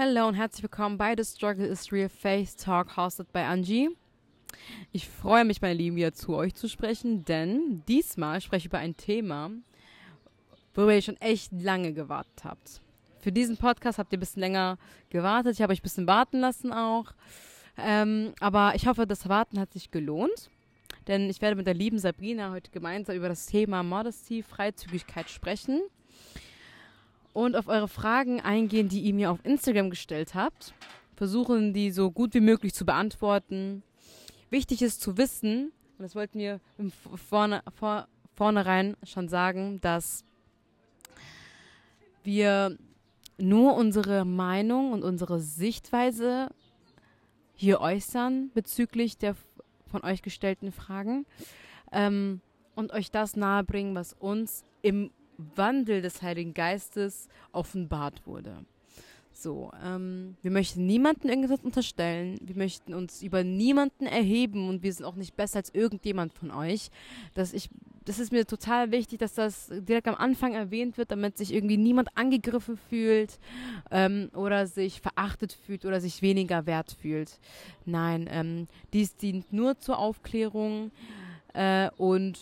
Hallo und herzlich willkommen bei The Struggle is Real Face Talk, hosted by Angie. Ich freue mich, meine Lieben, wieder zu euch zu sprechen, denn diesmal spreche ich über ein Thema, worüber ihr schon echt lange gewartet habt. Für diesen Podcast habt ihr ein bisschen länger gewartet. Ich habe euch ein bisschen warten lassen auch. Ähm, aber ich hoffe, das Warten hat sich gelohnt. Denn ich werde mit der lieben Sabrina heute gemeinsam über das Thema Modesty, Freizügigkeit sprechen. Und auf eure Fragen eingehen, die ihr mir auf Instagram gestellt habt. Versuchen, die so gut wie möglich zu beantworten. Wichtig ist zu wissen, und das wollten wir vorne, vor, vornherein schon sagen, dass wir nur unsere Meinung und unsere Sichtweise hier äußern bezüglich der von euch gestellten Fragen ähm, und euch das nahebringen, was uns im Wandel des Heiligen Geistes offenbart wurde. So, ähm, wir möchten niemanden irgendetwas unterstellen. Wir möchten uns über niemanden erheben und wir sind auch nicht besser als irgendjemand von euch. Das, ich, das ist mir total wichtig, dass das direkt am Anfang erwähnt wird, damit sich irgendwie niemand angegriffen fühlt ähm, oder sich verachtet fühlt oder sich weniger wert fühlt. Nein, ähm, dies dient nur zur Aufklärung äh, und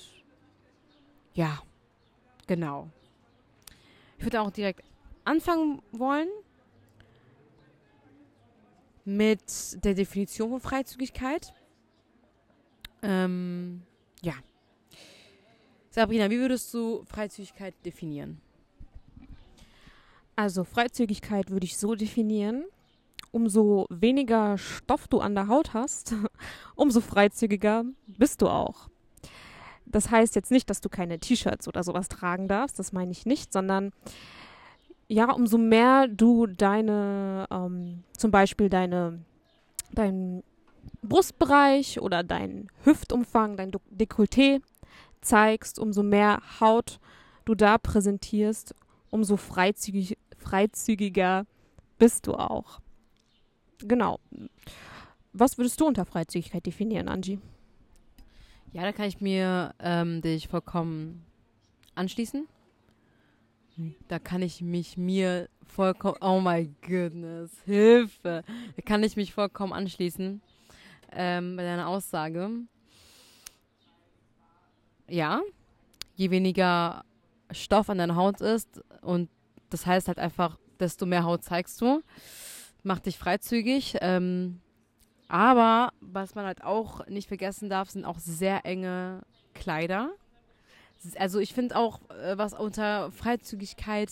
ja, genau. Ich würde auch direkt anfangen wollen mit der Definition von Freizügigkeit. Ähm, ja. Sabrina, wie würdest du Freizügigkeit definieren? Also Freizügigkeit würde ich so definieren, umso weniger Stoff du an der Haut hast, umso freizügiger bist du auch. Das heißt jetzt nicht, dass du keine T-Shirts oder sowas tragen darfst, das meine ich nicht, sondern ja, umso mehr du deine, ähm, zum Beispiel deine, dein Brustbereich oder dein Hüftumfang, dein Dekolleté zeigst, umso mehr Haut du da präsentierst, umso freizügig, freizügiger bist du auch. Genau. Was würdest du unter Freizügigkeit definieren, Angie? Ja, da kann ich mir ähm, dich vollkommen anschließen. Da kann ich mich mir vollkommen, oh my goodness, Hilfe. Da kann ich mich vollkommen anschließen ähm, bei deiner Aussage. Ja, je weniger Stoff an deiner Haut ist und das heißt halt einfach, desto mehr Haut zeigst du, macht dich freizügig. Ähm, aber was man halt auch nicht vergessen darf, sind auch sehr enge Kleider also ich finde auch, äh, was unter Freizügigkeit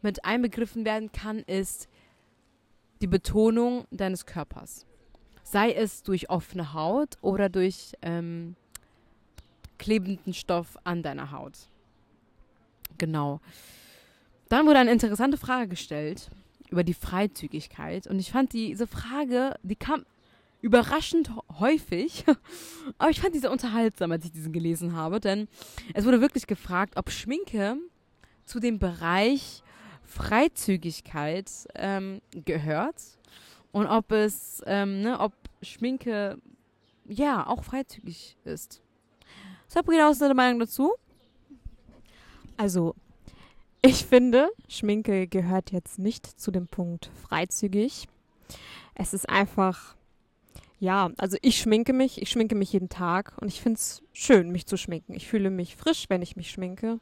mit einbegriffen werden kann, ist die Betonung deines Körpers. Sei es durch offene Haut oder durch ähm, klebenden Stoff an deiner Haut. Genau. Dann wurde eine interessante Frage gestellt über die Freizügigkeit. Und ich fand diese Frage, die kam überraschend häufig. Aber ich fand diese unterhaltsam, als ich diesen gelesen habe, denn es wurde wirklich gefragt, ob Schminke zu dem Bereich Freizügigkeit ähm, gehört und ob es, ähm, ne, ob Schminke ja auch freizügig ist. Sabrina, was ist deine Meinung dazu? Also, ich finde, Schminke gehört jetzt nicht zu dem Punkt freizügig. Es ist einfach ja, also ich schminke mich, ich schminke mich jeden Tag und ich finde es schön, mich zu schminken. Ich fühle mich frisch, wenn ich mich schminke.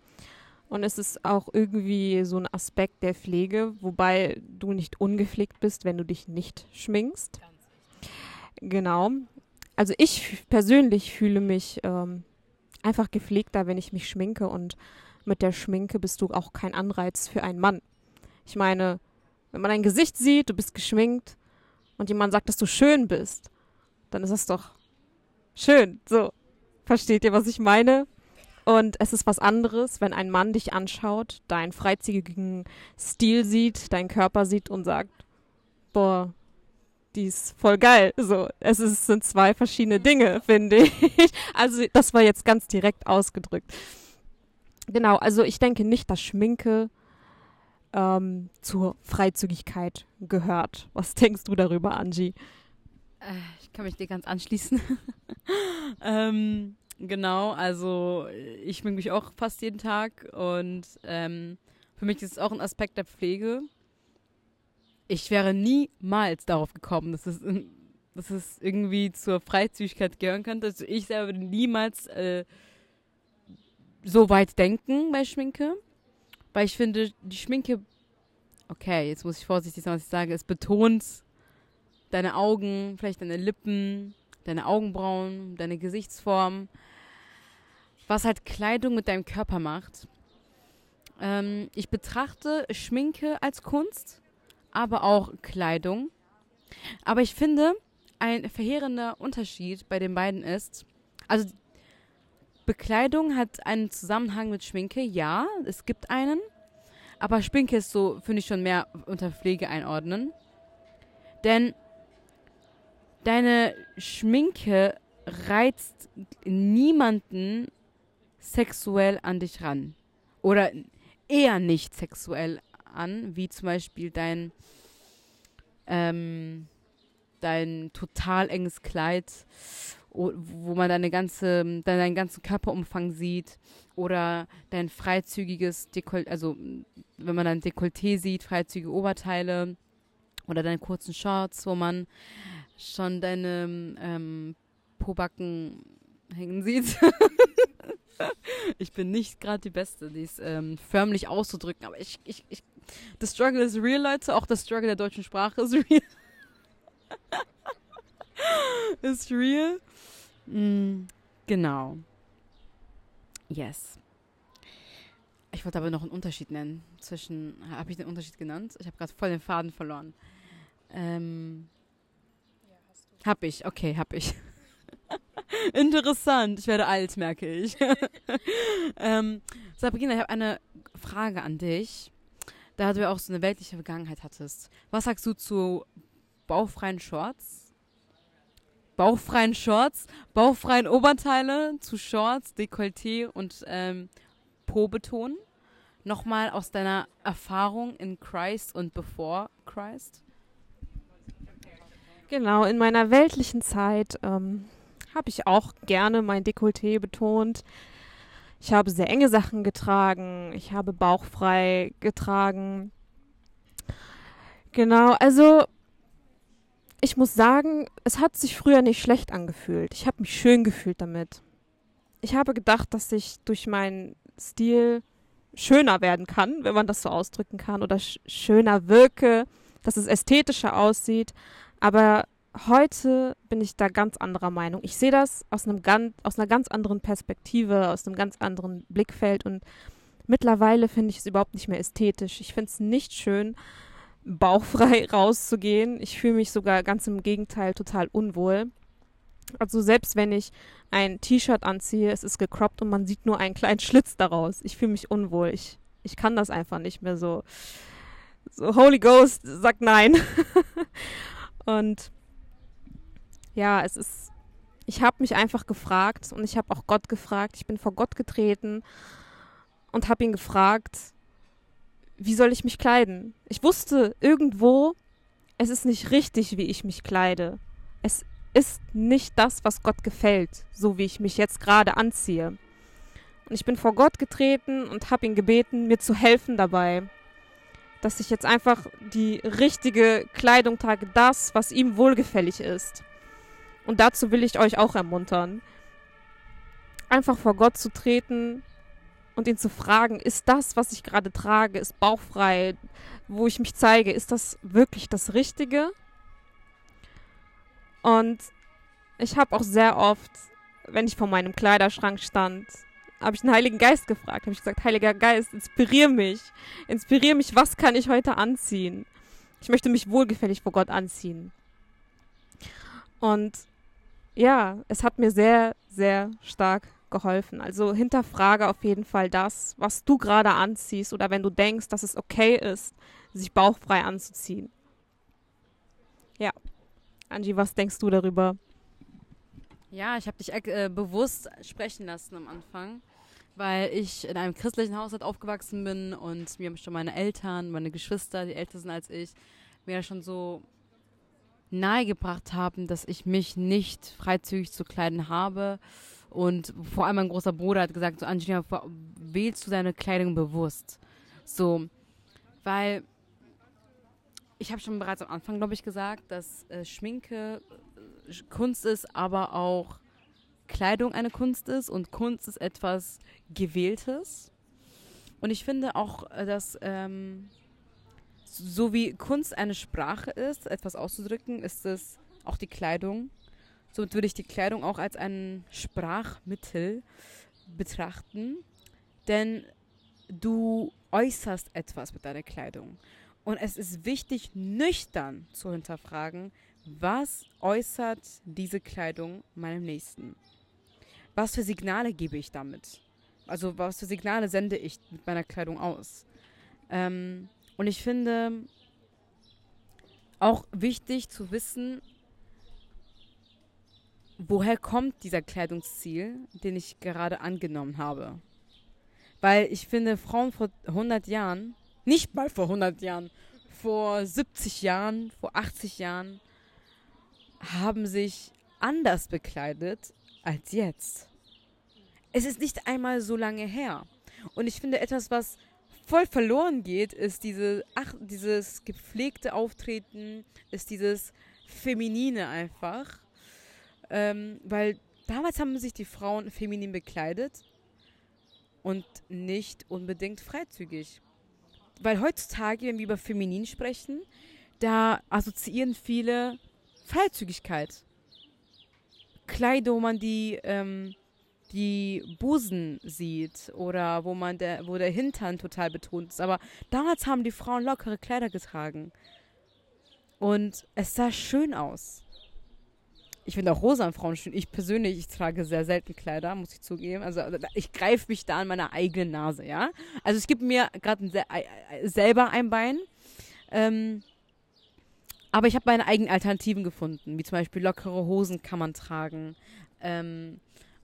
Und es ist auch irgendwie so ein Aspekt der Pflege, wobei du nicht ungepflegt bist, wenn du dich nicht schminkst. Genau. Also ich persönlich fühle mich ähm, einfach gepflegter, wenn ich mich schminke und mit der Schminke bist du auch kein Anreiz für einen Mann. Ich meine, wenn man dein Gesicht sieht, du bist geschminkt und jemand sagt, dass du schön bist, dann ist es doch schön. So, versteht ihr, was ich meine? Und es ist was anderes, wenn ein Mann dich anschaut, deinen freizügigen Stil sieht, deinen Körper sieht und sagt, boah, die ist voll geil. So, es ist, sind zwei verschiedene Dinge, finde ich. Also, das war jetzt ganz direkt ausgedrückt. Genau, also ich denke nicht, dass Schminke ähm, zur Freizügigkeit gehört. Was denkst du darüber, Angie? Äh, ich kann mich dir ganz anschließen. ähm, genau, also ich schminke mich auch fast jeden Tag und ähm, für mich ist es auch ein Aspekt der Pflege. ich wäre niemals darauf gekommen, dass es, dass es irgendwie zur Freizügigkeit gehören könnte. Also ich selber würde niemals äh, so weit denken bei Schminke, weil ich finde, die Schminke, okay, jetzt muss ich vorsichtig sein, was ich sage, es betont deine Augen, vielleicht deine Lippen, deine Augenbrauen, deine Gesichtsform, was halt Kleidung mit deinem Körper macht. Ähm, ich betrachte Schminke als Kunst, aber auch Kleidung. Aber ich finde, ein verheerender Unterschied bei den beiden ist, also Bekleidung hat einen Zusammenhang mit Schminke, ja, es gibt einen. Aber Schminke ist so, finde ich, schon mehr unter Pflege einordnen. Denn deine Schminke reizt niemanden sexuell an dich ran. Oder eher nicht sexuell an, wie zum Beispiel dein, ähm, dein total enges Kleid, wo man deine ganze, deinen ganzen Körperumfang sieht. Oder dein freizügiges Dekolleté, also wenn man dein Dekolleté sieht, freizügige Oberteile. Oder deine kurzen Shorts, wo man schon deine ähm, Pobacken hängen sieht. ich bin nicht gerade die Beste, dies ähm, förmlich auszudrücken, aber ich, ich, ich, the struggle is real, Leute. Auch das Struggle der deutschen Sprache ist real. ist real. Mm, genau. Yes. Ich wollte aber noch einen Unterschied nennen zwischen. Habe ich den Unterschied genannt? Ich habe gerade voll den Faden verloren. Ähm, hab ich, okay, hab ich. Interessant, ich werde alt, merke ich. ähm, Sabrina, ich habe eine Frage an dich, da du ja auch so eine weltliche Vergangenheit hattest. Was sagst du zu bauchfreien Shorts? Bauchfreien Shorts, bauchfreien Oberteile, zu Shorts, Dekolleté und ähm, Po-Beton? Nochmal aus deiner Erfahrung in Christ und before Christ? Genau, in meiner weltlichen Zeit ähm, habe ich auch gerne mein Dekolleté betont. Ich habe sehr enge Sachen getragen. Ich habe bauchfrei getragen. Genau, also ich muss sagen, es hat sich früher nicht schlecht angefühlt. Ich habe mich schön gefühlt damit. Ich habe gedacht, dass ich durch meinen Stil schöner werden kann, wenn man das so ausdrücken kann, oder sch schöner wirke, dass es ästhetischer aussieht. Aber heute bin ich da ganz anderer Meinung. Ich sehe das aus, einem ganz, aus einer ganz anderen Perspektive, aus einem ganz anderen Blickfeld und mittlerweile finde ich es überhaupt nicht mehr ästhetisch. Ich finde es nicht schön, bauchfrei rauszugehen. Ich fühle mich sogar ganz im Gegenteil total unwohl. Also selbst wenn ich ein T-Shirt anziehe, es ist gecroppt und man sieht nur einen kleinen Schlitz daraus. Ich fühle mich unwohl. Ich, ich kann das einfach nicht mehr so. So Holy Ghost sagt nein. und ja, es ist, ich habe mich einfach gefragt und ich habe auch Gott gefragt. Ich bin vor Gott getreten und habe ihn gefragt, wie soll ich mich kleiden? Ich wusste irgendwo, es ist nicht richtig, wie ich mich kleide. Es ist nicht das, was Gott gefällt, so wie ich mich jetzt gerade anziehe. Und ich bin vor Gott getreten und habe ihn gebeten, mir zu helfen dabei, dass ich jetzt einfach die richtige Kleidung trage, das, was ihm wohlgefällig ist. Und dazu will ich euch auch ermuntern. Einfach vor Gott zu treten und ihn zu fragen, ist das, was ich gerade trage, ist bauchfrei, wo ich mich zeige, ist das wirklich das Richtige? Und ich habe auch sehr oft, wenn ich vor meinem Kleiderschrank stand, habe ich den Heiligen Geist gefragt, habe ich gesagt, Heiliger Geist, inspirier mich, inspirier mich, was kann ich heute anziehen? Ich möchte mich wohlgefällig vor Gott anziehen. Und ja, es hat mir sehr, sehr stark geholfen. Also hinterfrage auf jeden Fall das, was du gerade anziehst oder wenn du denkst, dass es okay ist, sich bauchfrei anzuziehen. Ja. Angie, was denkst du darüber? Ja, ich habe dich äh, bewusst sprechen lassen am Anfang, weil ich in einem christlichen Haushalt aufgewachsen bin und mir haben schon meine Eltern, meine Geschwister, die älter sind als ich, mir schon so nahegebracht haben, dass ich mich nicht freizügig zu kleiden habe. Und vor allem mein großer Bruder hat gesagt, so Angelina, wählst du deine Kleidung bewusst? So, weil ich habe schon bereits am Anfang, glaube ich, gesagt, dass äh, Schminke äh, Kunst ist, aber auch Kleidung eine Kunst ist und Kunst ist etwas Gewähltes. Und ich finde auch, äh, dass ähm, so wie Kunst eine Sprache ist, etwas auszudrücken, ist es auch die Kleidung. Somit würde ich die Kleidung auch als ein Sprachmittel betrachten, denn du äußerst etwas mit deiner Kleidung. Und es ist wichtig, nüchtern zu hinterfragen, was äußert diese Kleidung meinem Nächsten? Was für Signale gebe ich damit? Also was für Signale sende ich mit meiner Kleidung aus? Ähm, und ich finde auch wichtig zu wissen, woher kommt dieser Kleidungsstil, den ich gerade angenommen habe. Weil ich finde, Frauen vor 100 Jahren, nicht mal vor 100 Jahren, vor 70 Jahren, vor 80 Jahren, haben sich anders bekleidet als jetzt. Es ist nicht einmal so lange her. Und ich finde, etwas, was voll verloren geht, ist diese, ach, dieses gepflegte Auftreten, ist dieses Feminine einfach. Ähm, weil damals haben sich die Frauen feminin bekleidet und nicht unbedingt freizügig. Weil heutzutage, wenn wir über feminin sprechen, da assoziieren viele Freizügigkeit. Kleidung, wo man die, ähm, die Busen sieht oder wo man der, wo der Hintern total betont ist. Aber damals haben die Frauen lockere Kleider getragen. Und es sah schön aus. Ich finde auch rosa an Frauen schön. Ich persönlich, ich trage sehr selten Kleider, muss ich zugeben. Also ich greife mich da an meiner eigenen Nase, ja. Also es gibt mir gerade selber ein Bein. Ähm, aber ich habe meine eigenen Alternativen gefunden, wie zum Beispiel lockere Hosen kann man tragen ähm,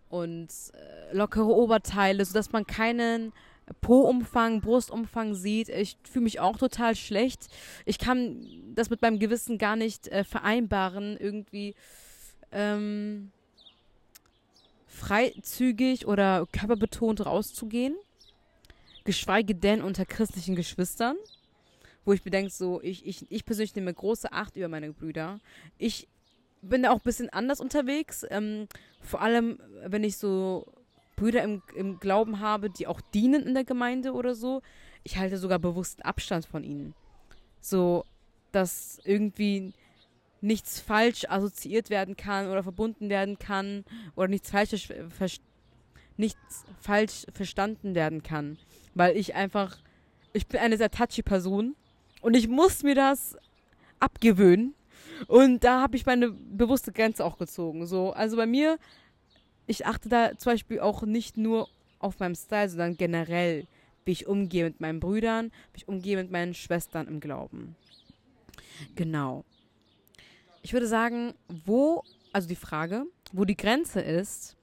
und äh, lockere Oberteile, sodass man keinen Po-Umfang, Brustumfang sieht. Ich fühle mich auch total schlecht. Ich kann das mit meinem Gewissen gar nicht äh, vereinbaren, irgendwie ähm, freizügig oder körperbetont rauszugehen. Geschweige denn unter christlichen Geschwistern. Wo ich bedenke, so, ich, ich, ich persönlich nehme große Acht über meine Brüder. Ich bin da auch ein bisschen anders unterwegs. Ähm, vor allem, wenn ich so Brüder im, im Glauben habe, die auch dienen in der Gemeinde oder so. Ich halte sogar bewussten Abstand von ihnen. So, dass irgendwie nichts falsch assoziiert werden kann oder verbunden werden kann oder nichts falsch, nichts falsch verstanden werden kann. Weil ich einfach, ich bin eine sehr touchy Person und ich muss mir das abgewöhnen. Und da habe ich meine bewusste Grenze auch gezogen. So, also bei mir, ich achte da zum Beispiel auch nicht nur auf meinem Style, sondern generell, wie ich umgehe mit meinen Brüdern, wie ich umgehe mit meinen Schwestern im Glauben. Genau. Ich würde sagen, wo, also die Frage, wo die Grenze ist,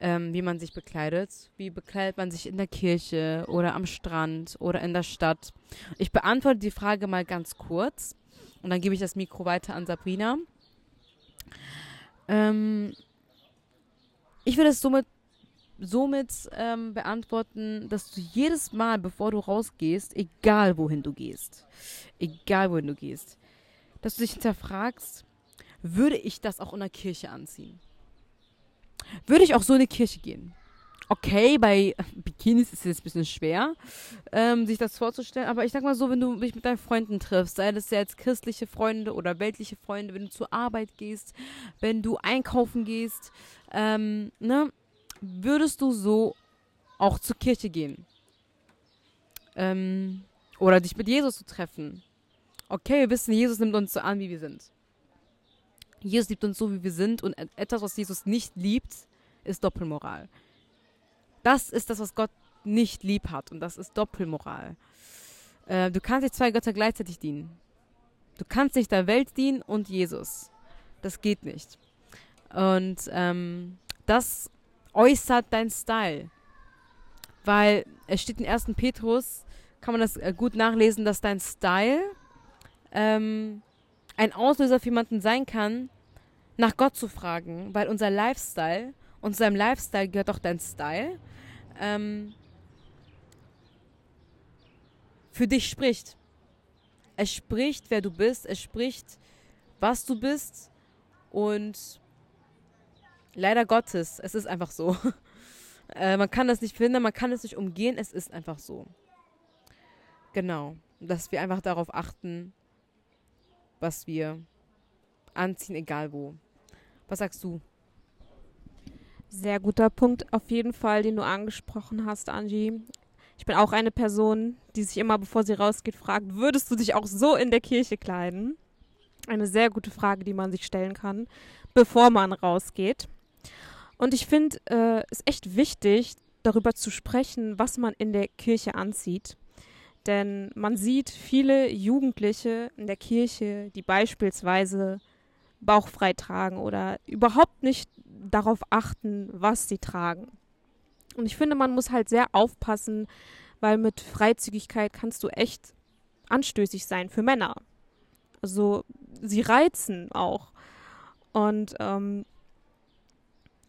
ähm, wie man sich bekleidet, wie bekleidet man sich in der Kirche oder am Strand oder in der Stadt. Ich beantworte die Frage mal ganz kurz und dann gebe ich das Mikro weiter an Sabrina. Ähm, ich würde es somit, somit ähm, beantworten, dass du jedes Mal, bevor du rausgehst, egal wohin du gehst, egal wohin du gehst, dass du dich hinterfragst, würde ich das auch in der Kirche anziehen? Würde ich auch so in die Kirche gehen? Okay, bei Bikinis ist es jetzt ein bisschen schwer, ähm, sich das vorzustellen, aber ich sag mal so, wenn du dich mit deinen Freunden triffst, sei das jetzt christliche Freunde oder weltliche Freunde, wenn du zur Arbeit gehst, wenn du einkaufen gehst, ähm, ne, würdest du so auch zur Kirche gehen? Ähm, oder dich mit Jesus zu treffen? okay, wir wissen, Jesus nimmt uns so an, wie wir sind. Jesus liebt uns so, wie wir sind und etwas, was Jesus nicht liebt, ist Doppelmoral. Das ist das, was Gott nicht lieb hat und das ist Doppelmoral. Äh, du kannst nicht zwei Götter gleichzeitig dienen. Du kannst nicht der Welt dienen und Jesus. Das geht nicht. Und ähm, das äußert dein Style. Weil es steht in 1. Petrus, kann man das äh, gut nachlesen, dass dein Style ähm, ein Auslöser für jemanden sein kann, nach Gott zu fragen, weil unser Lifestyle, und zu seinem Lifestyle gehört auch dein Style, ähm, für dich spricht. es spricht, wer du bist, es spricht, was du bist und leider Gottes, es ist einfach so. äh, man kann das nicht finden, man kann es nicht umgehen, es ist einfach so. Genau, dass wir einfach darauf achten, was wir anziehen, egal wo. Was sagst du? Sehr guter Punkt auf jeden Fall, den du angesprochen hast, Angie. Ich bin auch eine Person, die sich immer, bevor sie rausgeht, fragt, würdest du dich auch so in der Kirche kleiden? Eine sehr gute Frage, die man sich stellen kann, bevor man rausgeht. Und ich finde äh, es echt wichtig, darüber zu sprechen, was man in der Kirche anzieht. Denn man sieht viele Jugendliche in der Kirche, die beispielsweise bauchfrei tragen oder überhaupt nicht darauf achten, was sie tragen. Und ich finde, man muss halt sehr aufpassen, weil mit Freizügigkeit kannst du echt anstößig sein für Männer. Also sie reizen auch. Und ähm,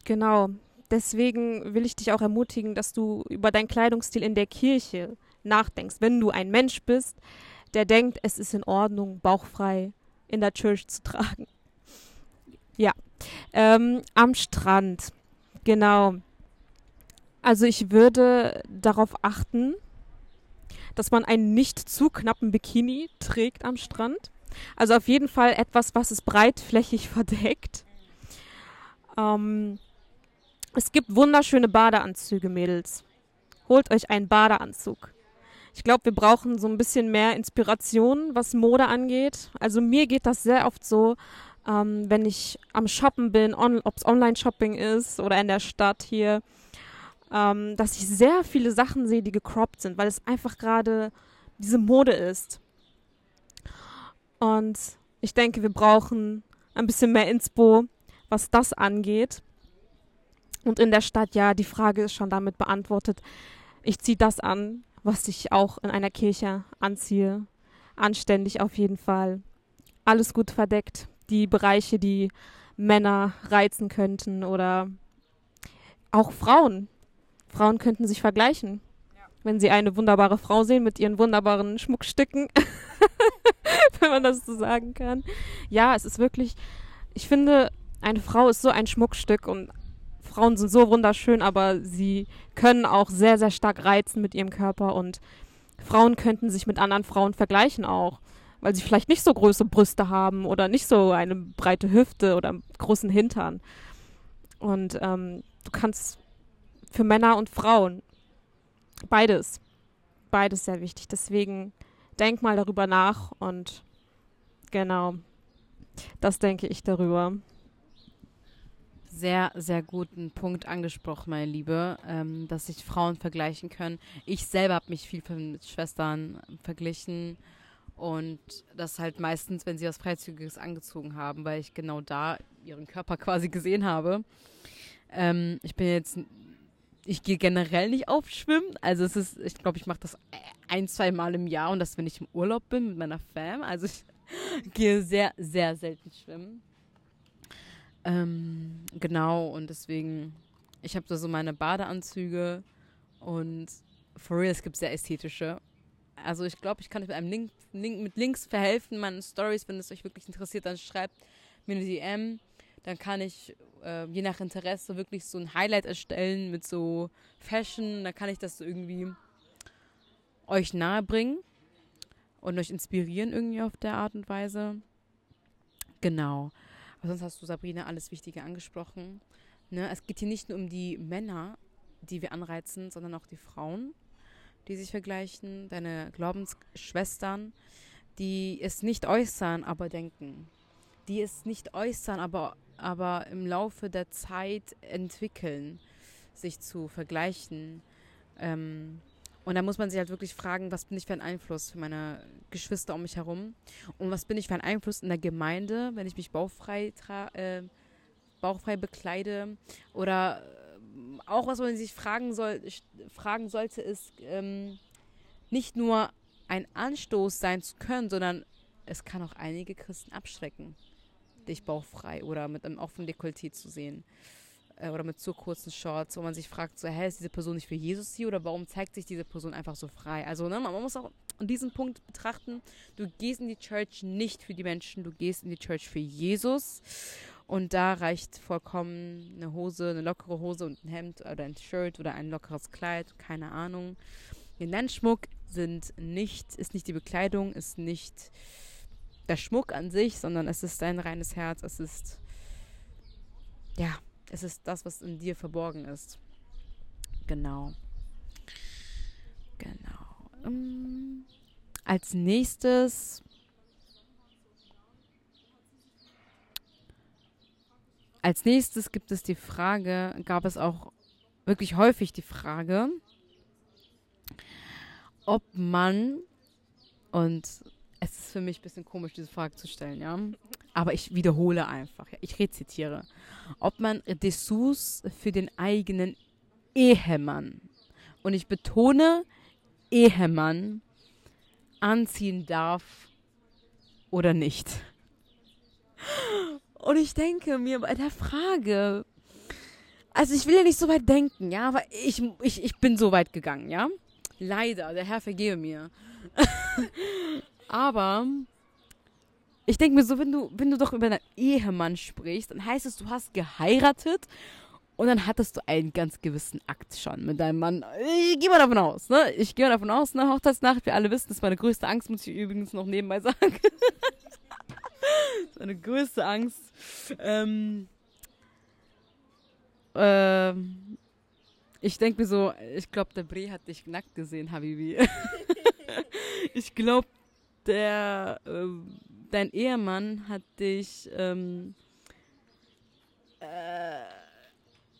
genau, deswegen will ich dich auch ermutigen, dass du über deinen Kleidungsstil in der Kirche nachdenkst. Wenn du ein Mensch bist, der denkt, es ist in Ordnung, bauchfrei in der Church zu tragen. Ja, ähm, am Strand. Genau. Also ich würde darauf achten, dass man einen nicht zu knappen Bikini trägt am Strand. Also auf jeden Fall etwas, was es breitflächig verdeckt. Ähm, es gibt wunderschöne Badeanzüge, Mädels. Holt euch einen Badeanzug. Ich glaube, wir brauchen so ein bisschen mehr Inspiration, was Mode angeht. Also mir geht das sehr oft so, ähm, wenn ich am Shoppen bin, ob es Online-Shopping ist oder in der Stadt hier, ähm, dass ich sehr viele Sachen sehe, die gecroppt sind, weil es einfach gerade diese Mode ist. Und ich denke, wir brauchen ein bisschen mehr Inspo, was das angeht. Und in der Stadt, ja, die Frage ist schon damit beantwortet. Ich ziehe das an, was ich auch in einer Kirche anziehe. Anständig auf jeden Fall. Alles gut verdeckt die Bereiche, die Männer reizen könnten oder auch Frauen. Frauen könnten sich vergleichen. Ja. Wenn sie eine wunderbare Frau sehen mit ihren wunderbaren Schmuckstücken, wenn man das so sagen kann. Ja, es ist wirklich, ich finde, eine Frau ist so ein Schmuckstück und Frauen sind so wunderschön, aber sie können auch sehr, sehr stark reizen mit ihrem Körper und Frauen könnten sich mit anderen Frauen vergleichen auch weil sie vielleicht nicht so große Brüste haben oder nicht so eine breite Hüfte oder einen großen Hintern. Und ähm, du kannst für Männer und Frauen beides, beides sehr wichtig. Deswegen denk mal darüber nach und genau, das denke ich darüber. Sehr, sehr guten Punkt angesprochen, meine Liebe, ähm, dass sich Frauen vergleichen können. Ich selber habe mich viel mit Schwestern verglichen und das halt meistens, wenn sie was Freizügiges angezogen haben, weil ich genau da ihren Körper quasi gesehen habe. Ähm, ich bin jetzt, ich gehe generell nicht auf Schwimmen. Also es ist, ich glaube, ich mache das ein, zwei Mal im Jahr und das, wenn ich im Urlaub bin mit meiner Fam. Also ich gehe sehr, sehr selten schwimmen. Ähm, genau, und deswegen, ich habe da so meine Badeanzüge und for real, es gibt sehr ästhetische also ich glaube, ich kann euch mit einem Link, Link, mit Links verhelfen, meinen Stories, wenn es euch wirklich interessiert, dann schreibt mir eine DM. Dann kann ich äh, je nach Interesse wirklich so ein Highlight erstellen mit so Fashion. Dann kann ich das so irgendwie euch nahebringen und euch inspirieren irgendwie auf der Art und Weise. Genau. Aber sonst hast du, Sabrina, alles Wichtige angesprochen. Ne? Es geht hier nicht nur um die Männer, die wir anreizen, sondern auch die Frauen die sich vergleichen, deine Glaubensschwestern, die es nicht äußern, aber denken, die es nicht äußern, aber, aber im Laufe der Zeit entwickeln, sich zu vergleichen. Ähm, und da muss man sich halt wirklich fragen, was bin ich für ein Einfluss für meine Geschwister um mich herum? Und was bin ich für ein Einfluss in der Gemeinde, wenn ich mich bauchfrei, äh, bauchfrei bekleide? Oder auch was man sich fragen, soll, fragen sollte, ist ähm, nicht nur ein Anstoß sein zu können, sondern es kann auch einige Christen abschrecken, dich bauchfrei oder mit einem offenen Dekolleté zu sehen. Äh, oder mit zu kurzen Shorts, wo man sich fragt, so, hä, ist diese Person nicht für Jesus hier oder warum zeigt sich diese Person einfach so frei? Also, ne, man muss auch an diesem Punkt betrachten. Du gehst in die Church nicht für die Menschen, du gehst in die Church für Jesus. Und da reicht vollkommen eine Hose, eine lockere Hose und ein Hemd oder ein Shirt oder ein lockeres Kleid, keine Ahnung. Dein Schmuck sind nicht, ist nicht die Bekleidung, ist nicht der Schmuck an sich, sondern es ist dein reines Herz, es ist, ja, es ist das, was in dir verborgen ist. Genau. Genau. Um, als nächstes als nächstes gibt es die Frage, gab es auch wirklich häufig die Frage, ob man, und es ist für mich ein bisschen komisch, diese Frage zu stellen, ja, aber ich wiederhole einfach, ja, ich rezitiere, ob man Dessous für den eigenen Ehemann, und ich betone Ehemann, anziehen darf oder nicht. Und ich denke mir bei der Frage, also ich will ja nicht so weit denken, ja, aber ich, ich, ich bin so weit gegangen, ja. Leider, der Herr vergebe mir. aber ich denke mir so, wenn du, wenn du doch über deinen Ehemann sprichst, dann heißt es, du hast geheiratet und dann hattest du einen ganz gewissen Akt schon mit deinem Mann. Ich gehe mal davon aus, ne? Ich gehe mal davon aus, ne? Hochzeitsnacht, wir alle wissen, das ist meine größte Angst, muss ich übrigens noch nebenbei sagen. meine größte Angst. Ähm, ähm, ich denke mir so, ich glaube, der Bre hat dich nackt gesehen, Habibi. ich glaube, der, äh, dein Ehemann hat dich ähm, äh,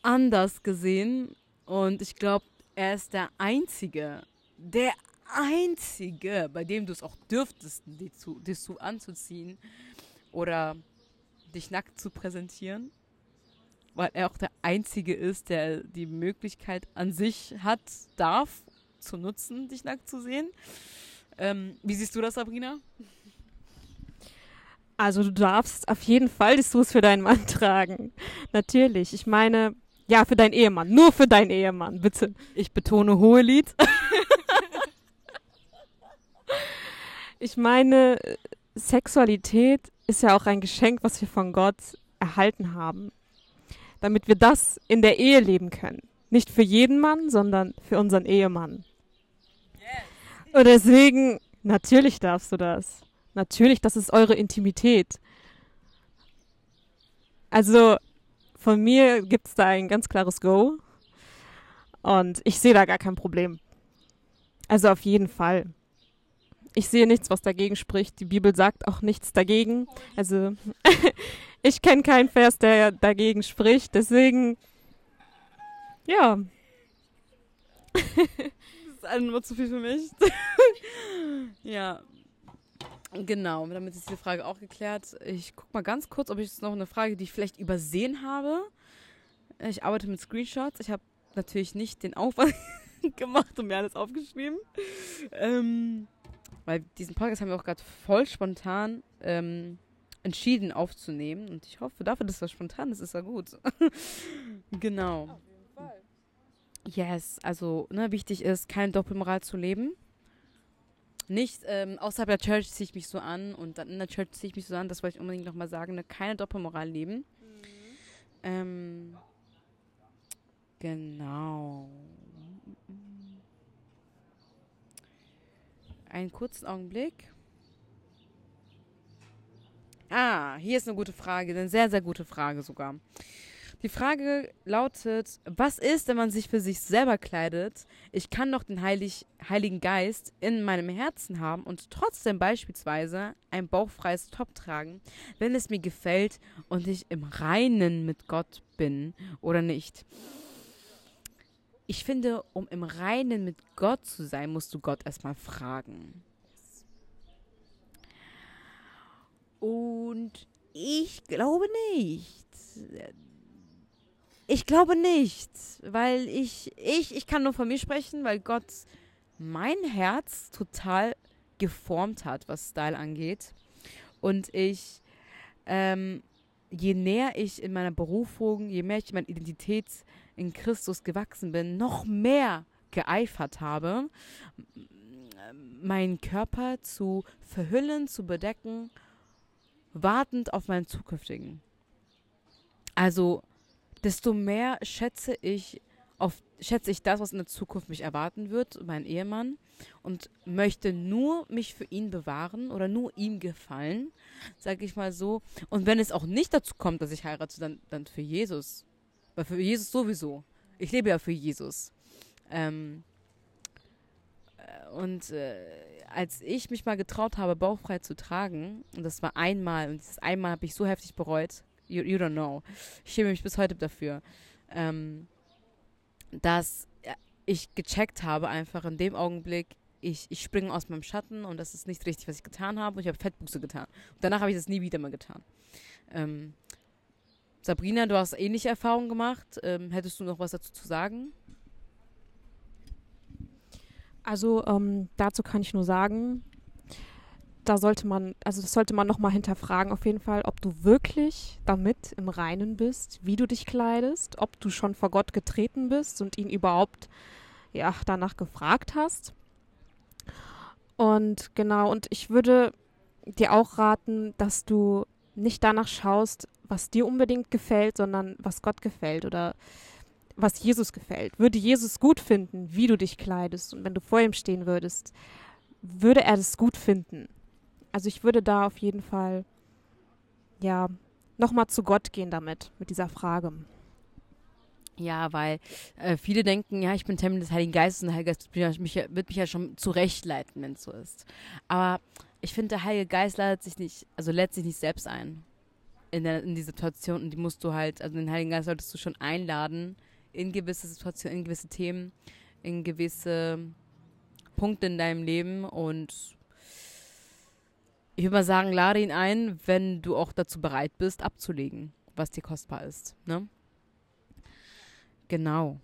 anders gesehen und ich glaube, er ist der Einzige, der Einzige, bei dem du es auch dürftest, dich zu, dich zu anzuziehen oder dich nackt zu präsentieren weil er auch der Einzige ist, der die Möglichkeit an sich hat, darf, zu nutzen, dich nackt zu sehen. Ähm, wie siehst du das, Sabrina? Also du darfst auf jeden Fall die Sus für deinen Mann tragen. Natürlich. Ich meine, ja, für deinen Ehemann. Nur für deinen Ehemann, bitte. Ich betone hohe Lied. ich meine, Sexualität ist ja auch ein Geschenk, was wir von Gott erhalten haben damit wir das in der Ehe leben können. Nicht für jeden Mann, sondern für unseren Ehemann. Und deswegen, natürlich darfst du das. Natürlich, das ist eure Intimität. Also von mir gibt es da ein ganz klares Go. Und ich sehe da gar kein Problem. Also auf jeden Fall. Ich sehe nichts, was dagegen spricht. Die Bibel sagt auch nichts dagegen. Also ich kenne keinen Vers, der dagegen spricht. Deswegen, ja. ist Nummer zu viel für mich. ja. Genau, damit ist diese Frage auch geklärt. Ich gucke mal ganz kurz, ob ich jetzt noch eine Frage, die ich vielleicht übersehen habe. Ich arbeite mit Screenshots. Ich habe natürlich nicht den Aufwand gemacht und mir alles aufgeschrieben. Ähm, weil diesen Podcast haben wir auch gerade voll spontan ähm, entschieden aufzunehmen. Und ich hoffe, dafür, dass das spontan ist, ist er gut. genau. Yes, also ne, wichtig ist, keine Doppelmoral zu leben. Nicht ähm, außerhalb der Church ziehe ich mich so an und dann in der Church ziehe ich mich so an, das wollte ich unbedingt nochmal sagen, ne, keine Doppelmoral leben. Mhm. Ähm, genau. Einen kurzen Augenblick. Ah, hier ist eine gute Frage, eine sehr, sehr gute Frage sogar. Die Frage lautet, was ist, wenn man sich für sich selber kleidet? Ich kann doch den Heilig, Heiligen Geist in meinem Herzen haben und trotzdem beispielsweise ein bauchfreies Top tragen, wenn es mir gefällt und ich im Reinen mit Gott bin oder nicht. Ich finde, um im Reinen mit Gott zu sein, musst du Gott erstmal fragen. Und ich glaube nicht. Ich glaube nicht, weil ich, ich, ich kann nur von mir sprechen, weil Gott mein Herz total geformt hat, was Style angeht. Und ich ähm, je näher ich in meiner Berufung, je mehr ich in meiner Identität in Christus gewachsen bin, noch mehr geeifert habe, meinen Körper zu verhüllen, zu bedecken, wartend auf meinen zukünftigen. Also, desto mehr schätze ich auf, schätze ich das, was in der Zukunft mich erwarten wird, mein Ehemann, und möchte nur mich für ihn bewahren oder nur ihm gefallen, sage ich mal so. Und wenn es auch nicht dazu kommt, dass ich heirate, dann, dann für Jesus. Weil für Jesus sowieso. Ich lebe ja für Jesus. Ähm, äh, und äh, als ich mich mal getraut habe, bauchfrei zu tragen, und das war einmal, und dieses einmal habe ich so heftig bereut, you, you don't know, ich schäme mich bis heute dafür, ähm, dass ich gecheckt habe, einfach in dem Augenblick, ich, ich springe aus meinem Schatten und das ist nicht richtig, was ich getan habe. Und ich habe Fettbuchse getan. Und danach habe ich das nie wieder mehr getan. Ähm, Sabrina, du hast ähnliche Erfahrungen gemacht. Ähm, hättest du noch was dazu zu sagen? Also ähm, dazu kann ich nur sagen, da sollte man, also das sollte man nochmal hinterfragen auf jeden Fall, ob du wirklich damit im Reinen bist, wie du dich kleidest, ob du schon vor Gott getreten bist und ihn überhaupt ja danach gefragt hast. Und genau, und ich würde dir auch raten, dass du nicht danach schaust, was dir unbedingt gefällt, sondern was Gott gefällt oder was Jesus gefällt. Würde Jesus gut finden, wie du dich kleidest und wenn du vor ihm stehen würdest, würde er das gut finden. Also ich würde da auf jeden Fall, ja, nochmal zu Gott gehen damit, mit dieser Frage. Ja, weil äh, viele denken, ja, ich bin Tempel des Heiligen Geistes und der Heilige Geist wird mich, wird mich ja schon zurechtleiten, wenn es so ist. Aber ich finde, der Heilige Geist leitet sich nicht, also lädt sich nicht selbst ein in, der, in die Situation und die musst du halt, also den Heiligen Geist solltest du schon einladen in gewisse Situationen, in gewisse Themen, in gewisse Punkte in deinem Leben und ich würde mal sagen, lade ihn ein, wenn du auch dazu bereit bist, abzulegen, was dir kostbar ist. Ne? Genau.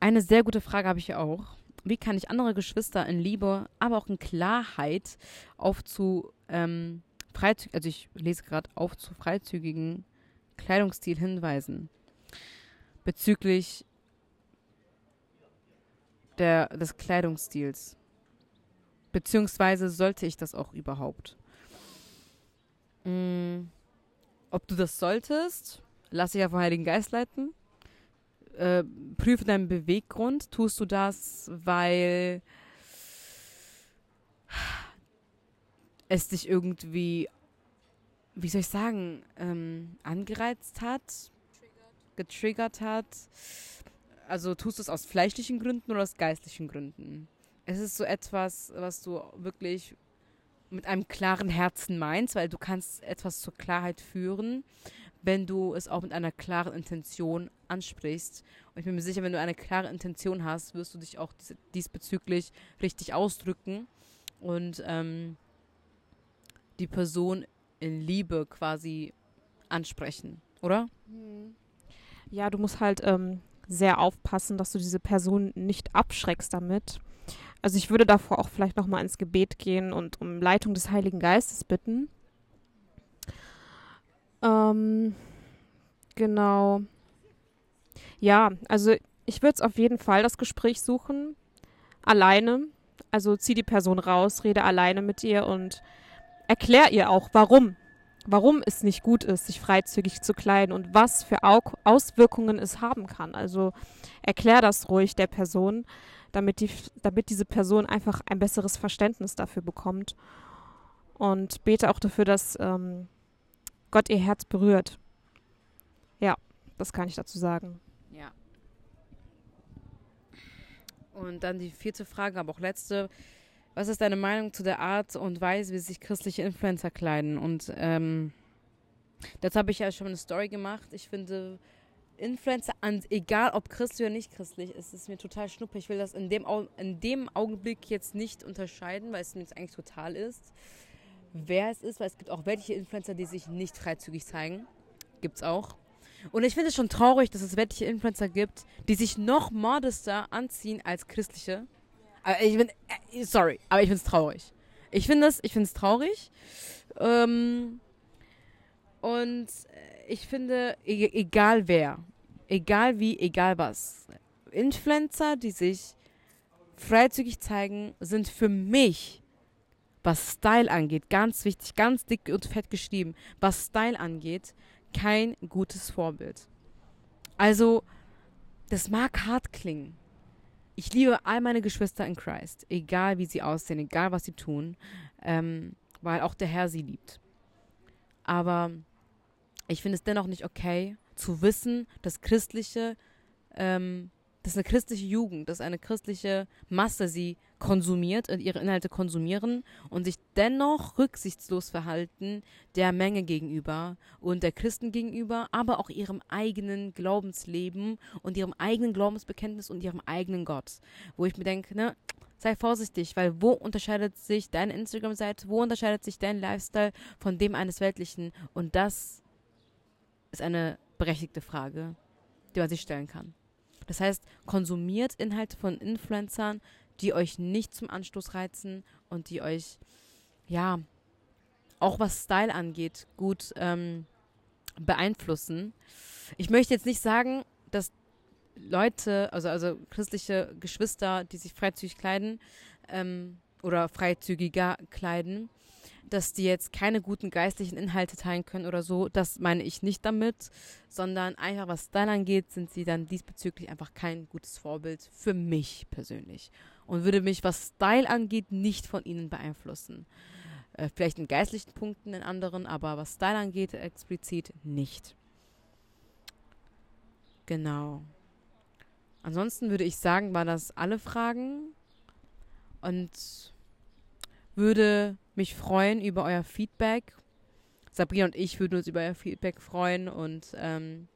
Eine sehr gute Frage habe ich auch. Wie kann ich andere Geschwister in Liebe, aber auch in Klarheit auf zu ähm, freizügig, also ich lese gerade auf zu freizügigen Kleidungsstil hinweisen? Bezüglich der, des Kleidungsstils. Beziehungsweise sollte ich das auch überhaupt? Mm, ob du das solltest, lass dich ja vom Heiligen Geist leiten. Äh, prüfe deinen Beweggrund. Tust du das, weil es dich irgendwie, wie soll ich sagen, ähm, angereizt hat, getriggert hat? Also tust du es aus fleischlichen Gründen oder aus geistlichen Gründen? Es ist so etwas, was du wirklich mit einem klaren Herzen meinst, weil du kannst etwas zur Klarheit führen, wenn du es auch mit einer klaren Intention ansprichst. Und ich bin mir sicher, wenn du eine klare Intention hast, wirst du dich auch dies diesbezüglich richtig ausdrücken und ähm, die Person in Liebe quasi ansprechen, oder? Hm. Ja, du musst halt ähm, sehr aufpassen, dass du diese Person nicht abschreckst damit. Also ich würde davor auch vielleicht nochmal ins Gebet gehen und um Leitung des Heiligen Geistes bitten. Ähm, genau. Ja, also ich würde es auf jeden Fall das Gespräch suchen. Alleine. Also zieh die Person raus, rede alleine mit ihr und erklär ihr auch, warum. Warum es nicht gut ist, sich freizügig zu kleiden und was für Au Auswirkungen es haben kann. Also erklär das ruhig der Person, damit, die, damit diese Person einfach ein besseres Verständnis dafür bekommt. Und bete auch dafür, dass ähm, Gott ihr Herz berührt. Ja, das kann ich dazu sagen. Ja. Und dann die vierte Frage, aber auch letzte. Was ist deine Meinung zu der Art und Weise, wie sich christliche Influencer kleiden? Und ähm, dazu habe ich ja schon eine Story gemacht. Ich finde Influencer, egal ob christlich oder nicht christlich, ist es mir total schnuppe. Ich will das in dem, in dem Augenblick jetzt nicht unterscheiden, weil es mir jetzt eigentlich total ist wer es ist, weil es gibt auch welche Influencer, die sich nicht freizügig zeigen. Gibt's auch. Und ich finde es schon traurig, dass es welche Influencer gibt, die sich noch modester anziehen als christliche. Aber ich bin, äh, sorry, aber ich finde es traurig. Ich finde es, ich finde es traurig. Ähm, und ich finde, e egal wer, egal wie, egal was, Influencer, die sich freizügig zeigen sind für mich, was Style angeht, ganz wichtig, ganz dick und fett geschrieben, was Style angeht, kein gutes Vorbild. Also, das mag hart klingen. Ich liebe all meine Geschwister in Christ, egal wie sie aussehen, egal was sie tun, ähm, weil auch der Herr sie liebt. Aber ich finde es dennoch nicht okay, zu wissen, dass christliche ähm, dass eine christliche Jugend, dass eine christliche Masse sie konsumiert und ihre Inhalte konsumieren und sich dennoch rücksichtslos verhalten der Menge gegenüber und der Christen gegenüber, aber auch ihrem eigenen Glaubensleben und ihrem eigenen Glaubensbekenntnis und ihrem eigenen Gott. Wo ich mir denke, ne, sei vorsichtig, weil wo unterscheidet sich deine Instagram-Seite, wo unterscheidet sich dein Lifestyle von dem eines weltlichen? Und das ist eine berechtigte Frage, die man sich stellen kann. Das heißt, konsumiert Inhalte von Influencern, die euch nicht zum Anstoß reizen und die euch, ja, auch was Style angeht, gut ähm, beeinflussen. Ich möchte jetzt nicht sagen, dass Leute, also, also christliche Geschwister, die sich freizügig kleiden ähm, oder freizügiger kleiden, dass die jetzt keine guten geistlichen Inhalte teilen können oder so. Das meine ich nicht damit, sondern einfach was Style angeht, sind sie dann diesbezüglich einfach kein gutes Vorbild für mich persönlich und würde mich, was Style angeht, nicht von ihnen beeinflussen. Äh, vielleicht in geistlichen Punkten, in anderen, aber was Style angeht, explizit nicht. Genau. Ansonsten würde ich sagen, war das alle Fragen und würde mich freuen über euer Feedback. Sabrina und ich würden uns über euer Feedback freuen und ähm,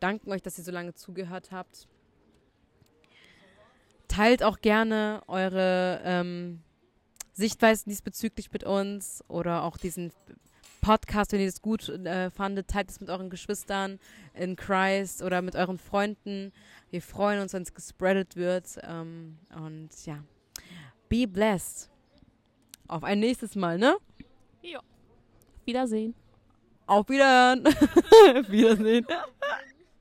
danken euch, dass ihr so lange zugehört habt. Teilt auch gerne eure ähm, Sichtweisen diesbezüglich mit uns oder auch diesen Podcast, wenn ihr das gut äh, fandet, teilt es mit euren Geschwistern in Christ oder mit euren Freunden. Wir freuen uns, wenn es gespreadet wird. Ähm, und ja, be blessed. Auf ein nächstes Mal, ne? Ja. Wiedersehen. Auf Wiederhören. Wiedersehen.